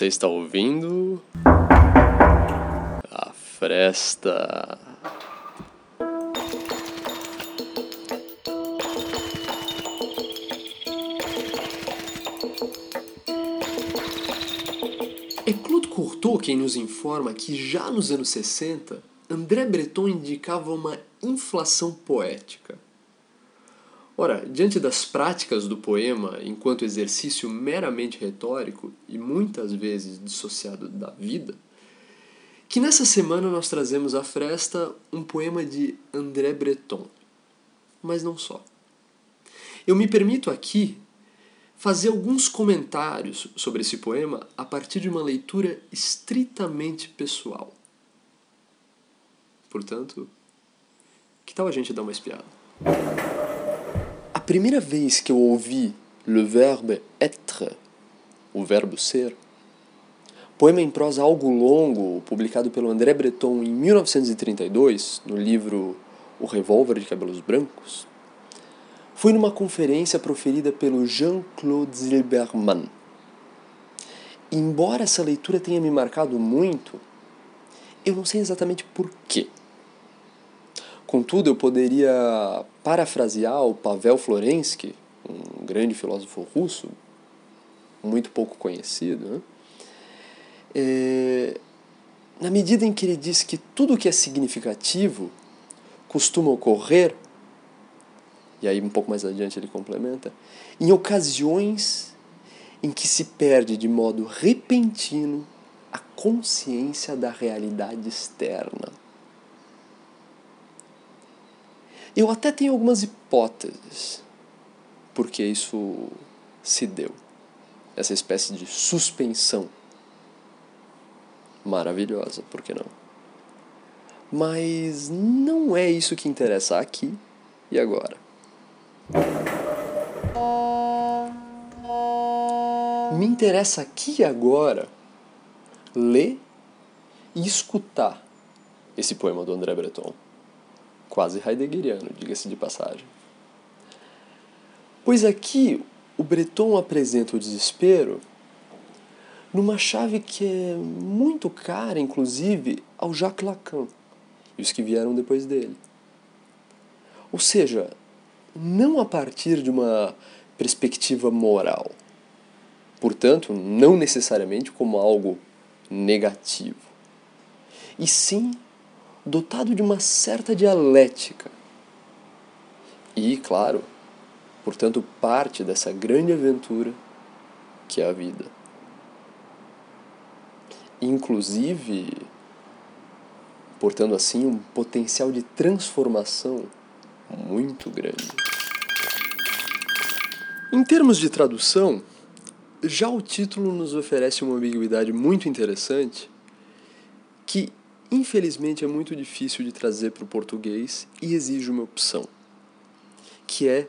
Você está ouvindo. A Fresta. É Claude Courtois quem nos informa que já nos anos 60, André Breton indicava uma inflação poética. Ora, diante das práticas do poema enquanto exercício meramente retórico e muitas vezes dissociado da vida, que nessa semana nós trazemos à fresta um poema de André Breton. Mas não só. Eu me permito aqui fazer alguns comentários sobre esse poema a partir de uma leitura estritamente pessoal. Portanto, que tal a gente dar uma espiada? Primeira vez que eu ouvi le verbe être, o verbo ser, poema em prosa algo longo, publicado pelo André Breton em 1932, no livro O Revólver de Cabelos Brancos, foi numa conferência proferida pelo Jean-Claude Zilberman. Embora essa leitura tenha me marcado muito, eu não sei exatamente por quê. Contudo, eu poderia parafrasear o Pavel Florensky, um grande filósofo russo, muito pouco conhecido, né? é, na medida em que ele diz que tudo que é significativo costuma ocorrer e aí um pouco mais adiante ele complementa, em ocasiões em que se perde de modo repentino a consciência da realidade externa. Eu até tenho algumas hipóteses porque isso se deu. Essa espécie de suspensão. Maravilhosa, por que não? Mas não é isso que interessa aqui e agora. Me interessa aqui e agora ler e escutar esse poema do André Breton. Quase heideggeriano, diga-se de passagem. Pois aqui o Breton apresenta o desespero numa chave que é muito cara, inclusive, ao Jacques Lacan e os que vieram depois dele. Ou seja, não a partir de uma perspectiva moral. Portanto, não necessariamente como algo negativo. E sim dotado de uma certa dialética. E, claro, portanto, parte dessa grande aventura que é a vida. Inclusive, portando assim um potencial de transformação muito grande. Em termos de tradução, já o título nos oferece uma ambiguidade muito interessante que, infelizmente, é muito difícil de trazer para o português e exige uma opção, que é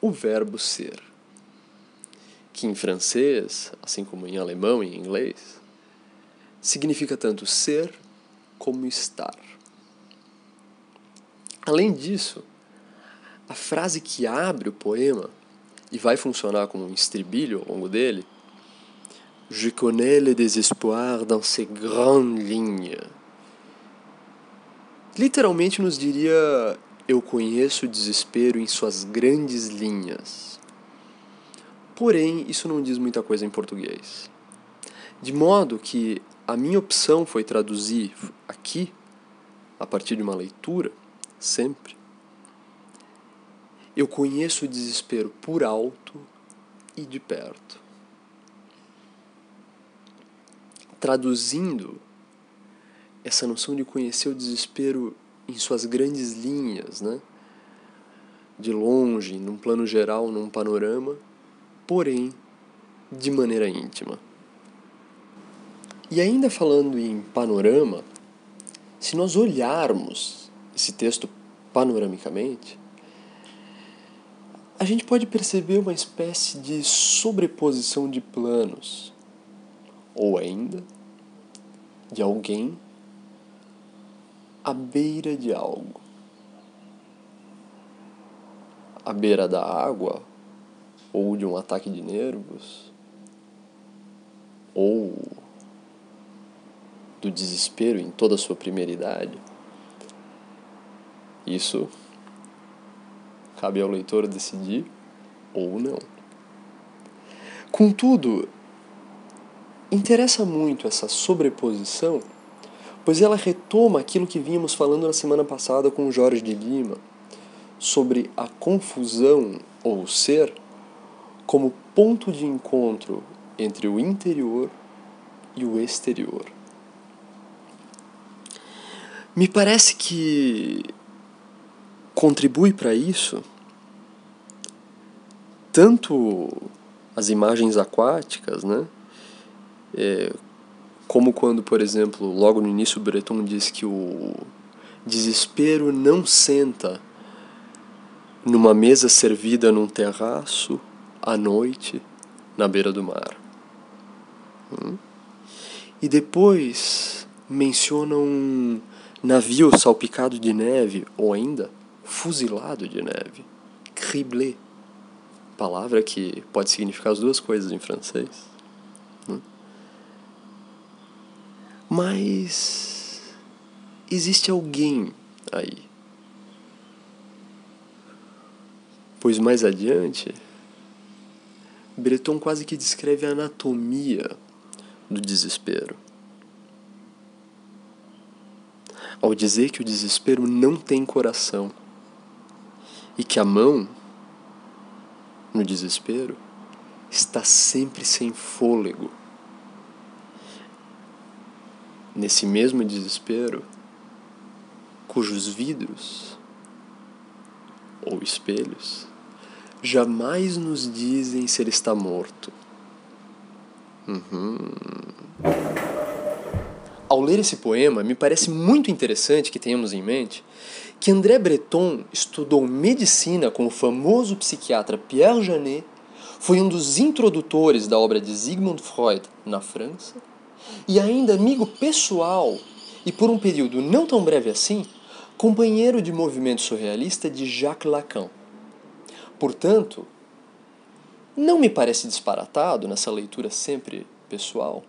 o verbo ser, que em francês, assim como em alemão e em inglês, significa tanto ser como estar. Além disso, a frase que abre o poema e vai funcionar como um estribilho ao longo dele, Je connais le désespoir dans ses grandes lignes. Literalmente nos diria eu conheço o desespero em suas grandes linhas. Porém, isso não diz muita coisa em português. De modo que a minha opção foi traduzir aqui, a partir de uma leitura, sempre, eu conheço o desespero por alto e de perto. Traduzindo essa noção de conhecer o desespero em suas grandes linhas, né? de longe, num plano geral, num panorama, porém de maneira íntima. E ainda falando em panorama, se nós olharmos esse texto panoramicamente, a gente pode perceber uma espécie de sobreposição de planos, ou ainda de alguém à beira de algo. à beira da água, ou de um ataque de nervos, ou do desespero em toda a sua primeira idade. Isso cabe ao leitor decidir ou não. Contudo, interessa muito essa sobreposição, pois ela retoma aquilo que vínhamos falando na semana passada com Jorge de Lima sobre a confusão ou ser como ponto de encontro entre o interior e o exterior. Me parece que contribui para isso tanto as imagens aquáticas, né? É, como quando, por exemplo, logo no início o Breton diz que o desespero não senta numa mesa servida num terraço à noite na beira do mar. Hum? E depois menciona um navio salpicado de neve, ou ainda fuzilado de neve, criblé, palavra que pode significar as duas coisas em francês. Hum? Mas existe alguém aí. Pois mais adiante, Breton quase que descreve a anatomia do desespero. Ao dizer que o desespero não tem coração e que a mão, no desespero, está sempre sem fôlego. Nesse mesmo desespero, cujos vidros ou espelhos jamais nos dizem se ele está morto. Uhum. Ao ler esse poema, me parece muito interessante que tenhamos em mente que André Breton estudou medicina com o famoso psiquiatra Pierre Janet, foi um dos introdutores da obra de Sigmund Freud na França e ainda amigo pessoal e por um período não tão breve assim, companheiro de movimento surrealista de Jacques Lacan. Portanto, não me parece disparatado nessa leitura sempre pessoal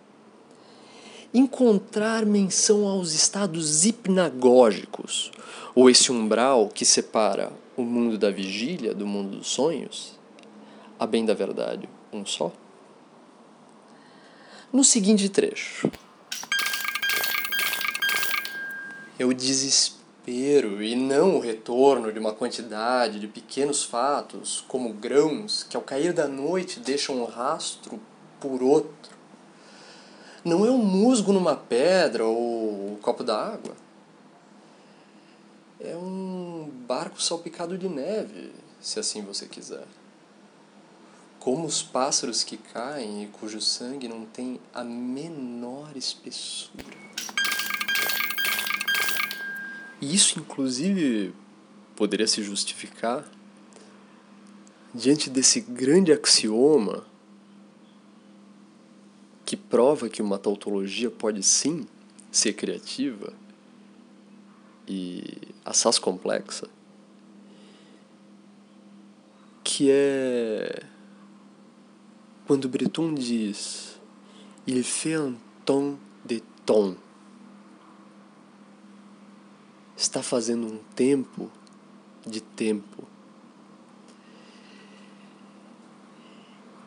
encontrar menção aos estados hipnagógicos, ou esse umbral que separa o mundo da vigília do mundo dos sonhos, a bem da verdade, um só? No seguinte trecho. Eu desespero desespero e não o retorno de uma quantidade de pequenos fatos, como grãos que ao cair da noite deixam um rastro por outro. Não é um musgo numa pedra ou um copo d'água. É um barco salpicado de neve, se assim você quiser. Como os pássaros que caem e cujo sangue não tem a menor espessura. E isso, inclusive, poderia se justificar diante desse grande axioma que prova que uma tautologia pode sim ser criativa e assaz complexa, que é quando Breton diz il fait un ton de ton está fazendo um tempo de tempo.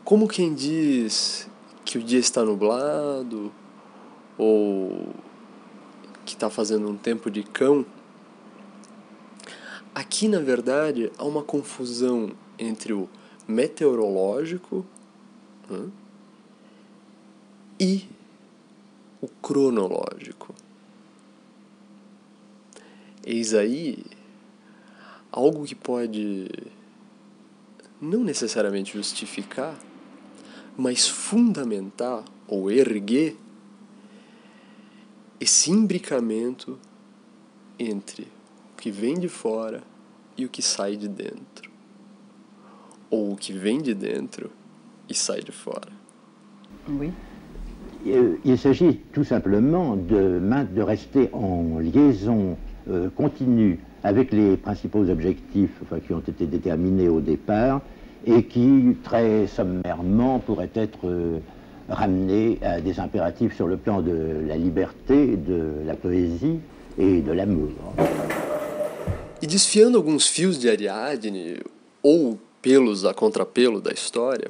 Como quem diz que o dia está nublado ou que está fazendo um tempo de cão, aqui na verdade há uma confusão entre o meteorológico e o cronológico. Eis aí algo que pode não necessariamente justificar, mas fundamentar ou erguer esse imbricamento entre o que vem de fora e o que sai de dentro, ou o que vem de dentro e sai de fora. Oui. Il s'agit tout simplement de, de rester en liaison euh, continue avec les principaux objectifs enfin, qui ont été déterminés au départ et qui, très sommairement, pourraient être euh, ramenés à des impératifs sur le plan de la liberté, de la poésie et de l'amour. E desfiando alguns fios de Ariadne, ou pelos a contrapelo da história,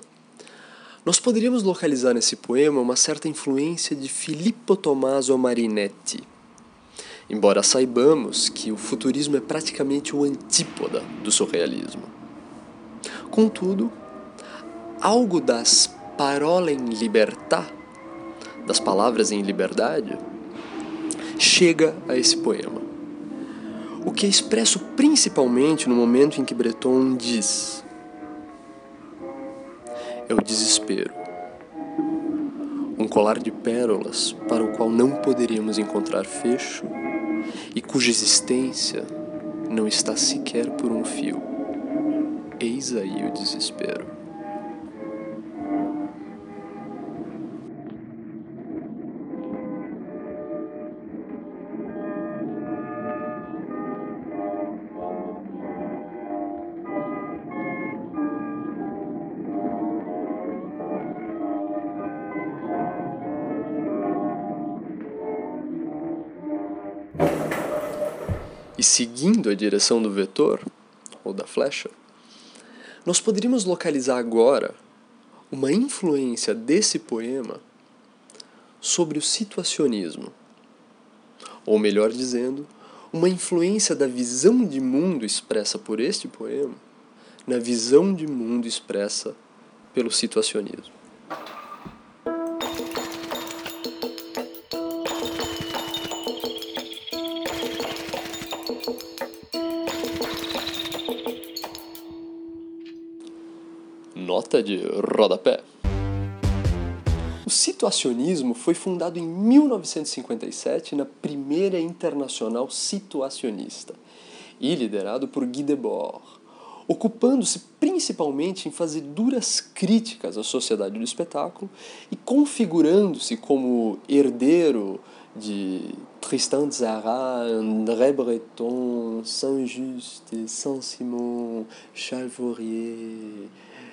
nós poderíamos localizar nesse poema uma certa influência de Filippo Tommaso Marinetti. Embora saibamos que o futurismo é praticamente o antípoda do surrealismo. Contudo, algo das parola em libertà, das palavras em liberdade, chega a esse poema. O que é expresso principalmente no momento em que Breton diz: é o desespero. Um colar de pérolas para o qual não poderíamos encontrar fecho e cuja existência não está sequer por um fio. Eis aí o desespero. Seguindo a direção do vetor, ou da flecha, nós poderíamos localizar agora uma influência desse poema sobre o situacionismo. Ou melhor dizendo, uma influência da visão de mundo expressa por este poema na visão de mundo expressa pelo situacionismo. Nota de rodapé. O situacionismo foi fundado em 1957 na primeira internacional situacionista e liderado por Guy Debord, ocupando-se principalmente em fazer duras críticas à sociedade do espetáculo e configurando-se como herdeiro de Tristan Tzara, André Breton, Saint-Just, Saint-Simon, Charles Fourier,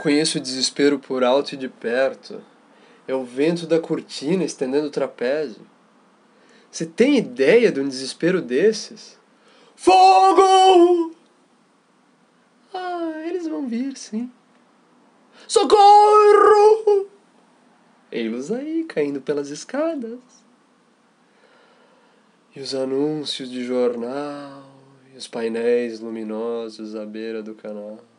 conheço o desespero por alto e de perto. É o vento da cortina estendendo o trapézio. Você tem ideia de um desespero desses? Fogo! Ah, eles vão vir, sim. Socorro! Ei-los aí, caindo pelas escadas. E os anúncios de jornal, e os painéis luminosos à beira do canal.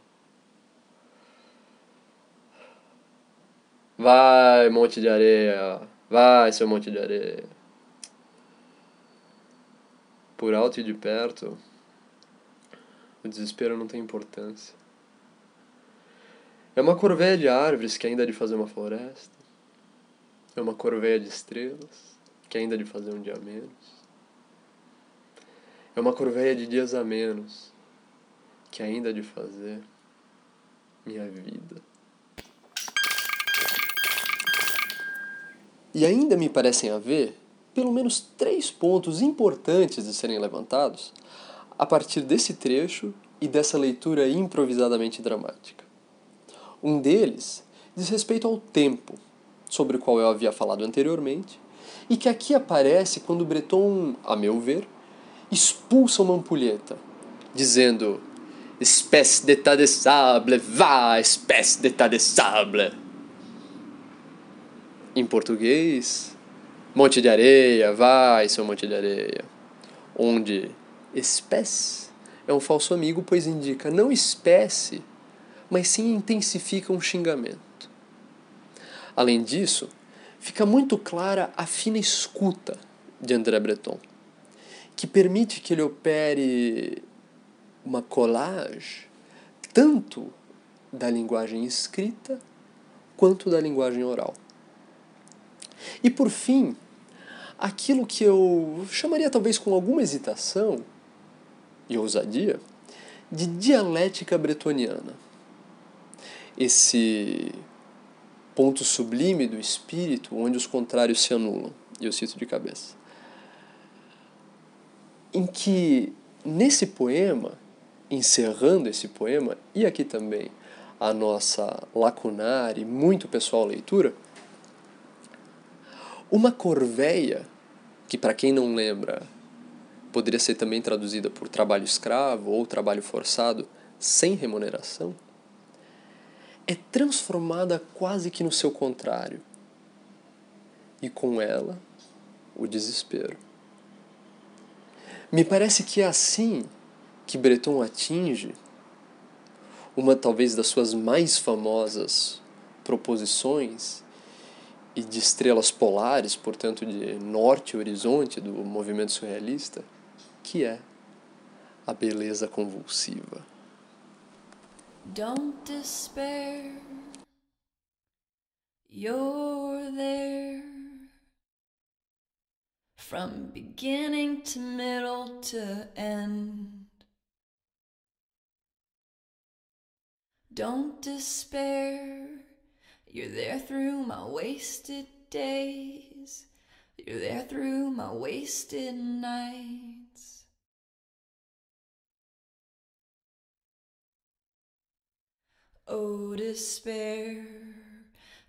Vai, monte de areia. Vai, seu monte de areia. Por alto e de perto, o desespero não tem importância. É uma corveia de árvores que ainda há de fazer uma floresta. É uma corveia de estrelas que ainda há de fazer um dia a menos. É uma corveia de dias a menos que ainda há de fazer minha vida. E ainda me parecem haver pelo menos três pontos importantes de serem levantados a partir desse trecho e dessa leitura improvisadamente dramática. Um deles diz respeito ao tempo, sobre o qual eu havia falado anteriormente, e que aqui aparece quando Breton, a meu ver, expulsa uma ampulheta, dizendo: Espèce d'état de sable, vá, espèce d'état de sable. Em português, monte de areia, vai, seu monte de areia. Onde espécie é um falso amigo, pois indica não espécie, mas sim intensifica um xingamento. Além disso, fica muito clara a fina escuta de André Breton, que permite que ele opere uma colagem tanto da linguagem escrita quanto da linguagem oral. E por fim, aquilo que eu chamaria talvez com alguma hesitação e ousadia de dialética bretoniana. Esse ponto sublime do espírito onde os contrários se anulam. E eu cito de cabeça. Em que, nesse poema, encerrando esse poema, e aqui também a nossa lacunar e muito pessoal leitura, uma corveia, que para quem não lembra, poderia ser também traduzida por trabalho escravo ou trabalho forçado sem remuneração, é transformada quase que no seu contrário. E com ela, o desespero. Me parece que é assim que Breton atinge uma talvez das suas mais famosas proposições e de estrelas polares, portanto de norte e horizonte do movimento surrealista, que é a beleza convulsiva. Don't despair, you're there. From beginning to middle to end. Don't despair, you're there through my wasted days. You're there through my wasted nights. Oh, despair.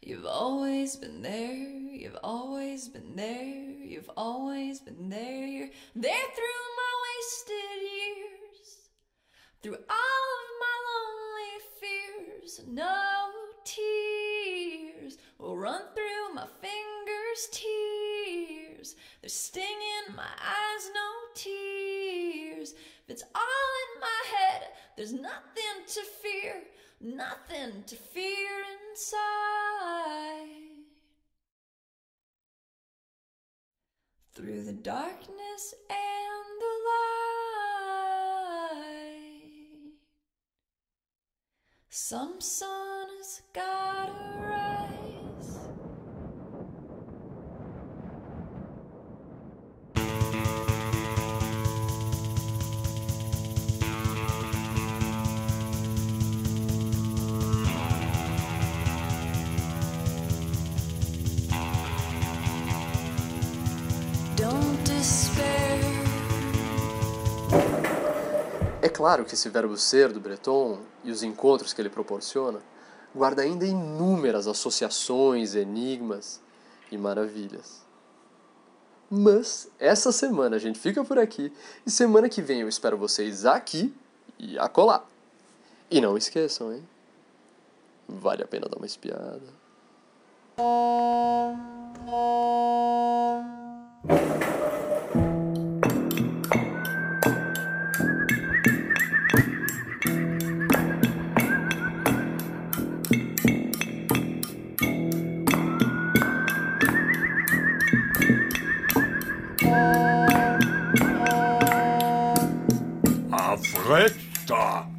You've always been there, you've always been there, you've always been there. You're there through my wasted years, through all of my lonely fears. No there's nothing to fear, nothing to fear inside. Through the darkness and the light, some sun has gotta claro que esse verbo ser do Breton e os encontros que ele proporciona guarda ainda inúmeras associações, enigmas e maravilhas. Mas essa semana a gente fica por aqui e semana que vem eu espero vocês aqui e acolá. E não esqueçam, hein? Vale a pena dar uma espiada. A korrekter.